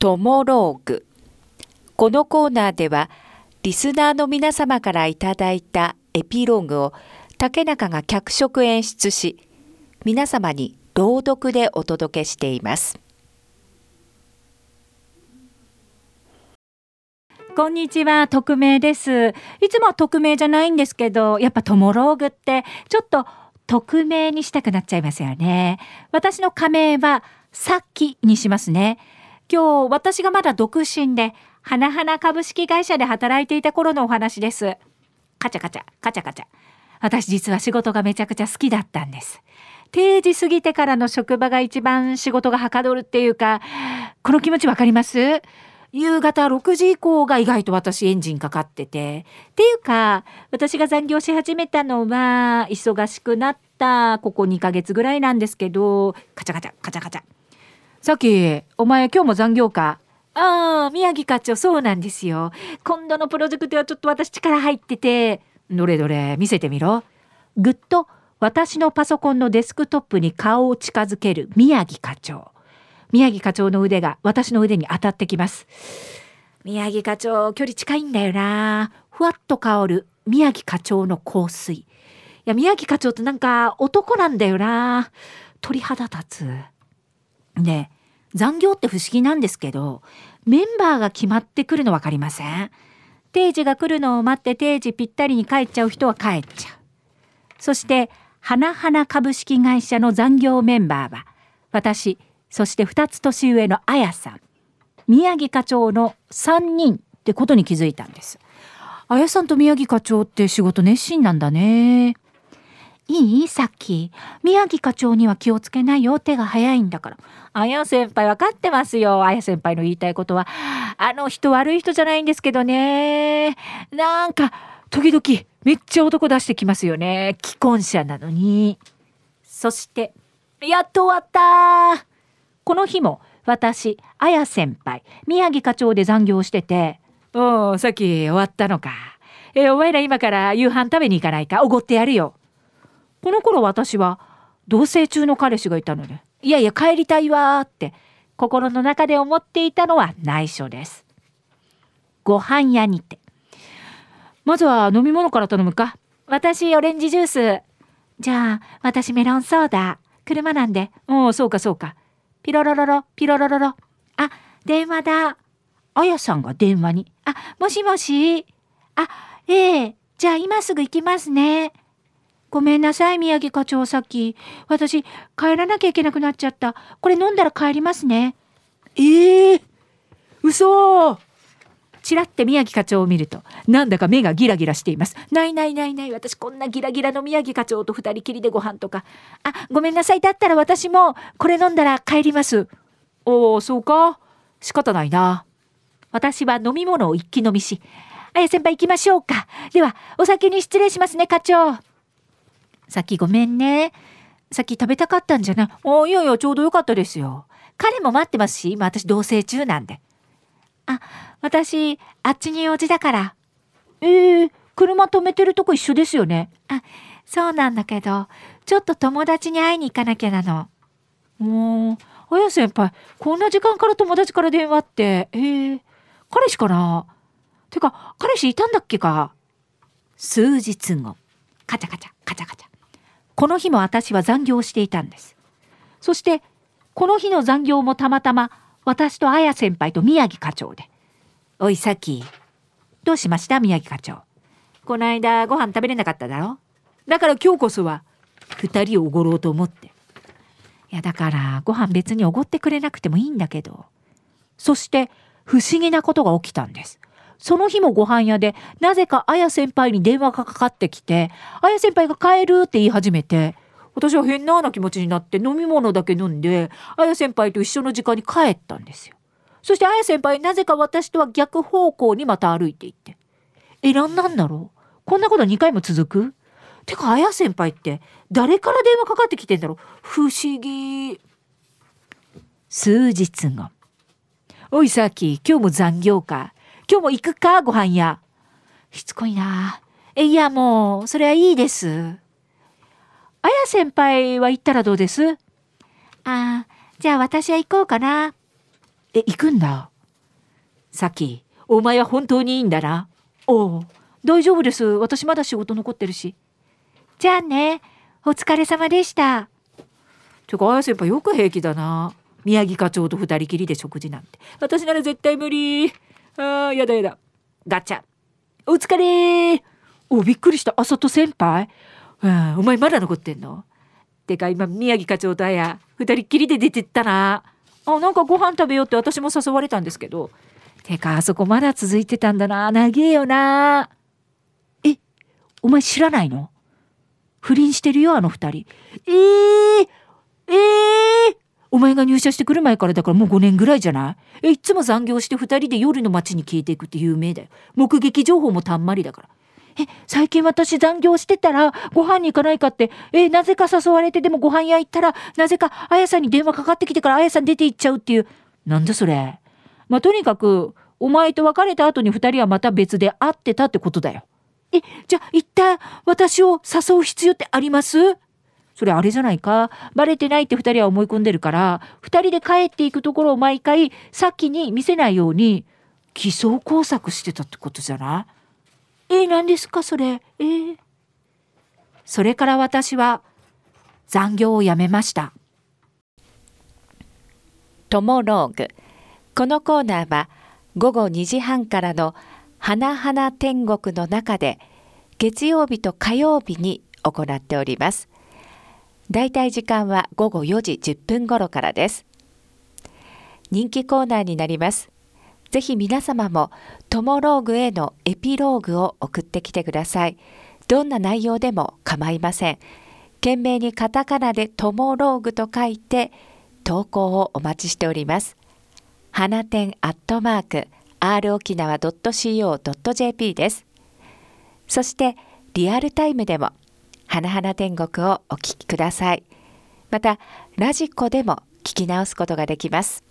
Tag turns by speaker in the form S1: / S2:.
S1: トモローグこのコーナーではリスナーの皆様からいただいたエピローグを竹中が脚色演出し皆様に朗読でお届けしています
S2: こんにちは、匿名です。いつもは匿名じゃないんですけど、やっぱトモローグってちょっと匿名にしたくなっちゃいますよね。私の仮名はさっきにしますね。今日私がまだ独身で、花々株式会社で働いていた頃のお話です。カチャカチャ、カチャカチャ。私実は仕事がめちゃくちゃ好きだったんです。定時過ぎてからの職場が一番仕事がはかどるっていうか、この気持ちわかります？夕方6時以降が意外と私エンジンかかってて。っていうか、私が残業し始めたのは、忙しくなったここ2ヶ月ぐらいなんですけど、カチャカチャ、カチャカチャ。さっき、お前今日も残業か？ああ、宮城課長そうなんですよ。今度のプロジェクトはちょっと私力入ってて。どれどれ、見せてみろ。ぐっと私のパソコンのデスクトップに顔を近づける宮城課長。宮城課長の腕が私の腕に当たってきます。宮城課長、距離近いんだよな。ふわっと香る宮城課長の香水。いや、宮城課長ってなんか男なんだよな。鳥肌立つ。ね残業って不思議なんですけど、メンバーが決まってくるの分かりません。定時が来るのを待って定時ぴったりに帰っちゃう人は帰っちゃう。そして、花々株式会社の残業メンバーは、私、そして2つ年上のあやさん宮城課長の3人ってことに気づいたんです。あやさんと宮城課長って仕事熱心なんだね。いい？さっき。宮城課長には気をつけないよ。手が早いんだから。あや先輩分かってますよ。あや先輩の言いたいことは。あの人悪い人じゃないんですけどね。なんか時々めっちゃ男出してきますよね。既婚者なのに。そしてやっと終わった。この日も私、あや先輩、宮城課長で残業してて、おお、さっき終わったのか。えお前ら今から夕飯食べに行かないか？おごってやるよ。この頃私は同棲中の彼氏がいたので、いやいや帰りたいわって心の中で思っていたのは内緒です。ご飯屋にて。まずは飲み物から頼むか。私オレンジジュース。じゃあ私メロンソーダ。車なんで。おお、そうかそうか。ピロロロロ、ピロロロロ。あ、電話だ。あやさんが電話に。あ、もしもし。あ、ええじゃあ今すぐ行きますね。ごめんなさい、宮城課長、さっき。私、帰らなきゃいけなくなっちゃった。これ飲んだら帰りますね。ええー、嘘ちらって宮城課長を見ると、なんだか目がギラギラしています。ないないないない、私こんなギラギラの宮城課長と二人きりでご飯とか。あ、ごめんなさい、だったら私もこれ飲んだら帰ります。おお、そうか。仕方ないな。私は飲み物を一気飲みし、あや先輩行きましょうか。では、お酒に失礼しますね、課長。さっきごめんね。さっき食べたかったんじゃない。おいやいや、ちょうどよかったですよ。彼も待ってますし、今私同棲中なんで。あ、私、あっちに用事だから。ええー、車止めてるとこ一緒ですよね。あ、そうなんだけど、ちょっと友達に会いに行かなきゃなの。もう、あや先輩、こんな時間から友達から電話って、ええー、彼氏かな？てか、彼氏いたんだっけか？数日後、カチャカチャ、カチャカチャ。この日も私は残業していたんです。そして、この日の残業もたまたま私と綾先輩と宮城課長で。おい、さき。どうしました？宮城課長。こないだご飯食べれなかっただろ？だから今日こそは、二人をおごろうと思って。いや、だからご飯別におごってくれなくてもいいんだけど。そして、不思議なことが起きたんです。その日もご飯屋で、なぜか綾先輩に電話がかかってきて、綾先輩が帰るって言い始めて、私は変なな気持ちになって飲み物だけ飲んで、あや先輩と一緒の時間に帰ったんですよ。そしてあや先輩なぜか私とは逆方向にまた歩いていって。え、なんなんだろう？こんなこと2回も続く？てか、あや先輩って誰から電話かかってきてんだろう？不思議。数日後。おい、さっき、今日も残業か。今日も行くか？ご飯屋。しつこいな。え、いや、もう、それはいいです。あや先輩は行ったらどうです？ああ、じゃあ私は行こうかな。え、行くんだ？さき、お前は本当にいいんだな。おう、大丈夫です。私まだ仕事残ってるし。じゃあね、お疲れ様でした。てか、あや先輩よく平気だな。宮城課長と二人きりで食事なんて。私なら絶対無理。ああ、やだやだ。ガチャ。お疲れお、びっくりした。あさと先輩？うん、お前まだ残ってんの？てか今宮城課長とあや二人っきりで出てったなあなんかご飯食べようって私も誘われたんですけどてかあそこまだ続いてたんだな長えよなえお前知らないの？不倫してるよあの二人え、えー、お前が入社してくる前からだからもう5年ぐらいじゃない？えいつも残業して二人で夜の街に消えていくって有名だよ目撃情報もたんまりだからえ、最近私残業してたらご飯に行かないかって、え、なぜか誘われてでもご飯屋行ったら、なぜかあやさんに電話かかってきてからあやさん出て行っちゃうっていう。なんだそれ。まあ、とにかく、お前と別れた後に二人はまた別で会ってたってことだよ。え、じゃあ一旦私を誘う必要ってあります？それあれじゃないか？バレてないって二人は思い込んでるから、二人で帰っていくところを毎回、さっきに見せないように、偽装工作してたってことじゃない？えー、何ですか？それ。えー、それから私は残業をやめました。
S1: トモローグこのコーナーは午後2時半からの「花々天国」の中で月曜日と火曜日に行っております。だいたい時間は午後4時10分頃からです。人気コーナーになります。ぜひ皆様もトモローグへのエピローグを送ってきてください。どんな内容でも構いません。懸命にカタカナでトモローグと書いて投稿をお待ちしております。花店アットマーク r 沖縄 .co.jp です。そしてリアルタイムでも花々天国をお聞きください。またラジコでも聞き直すことができます。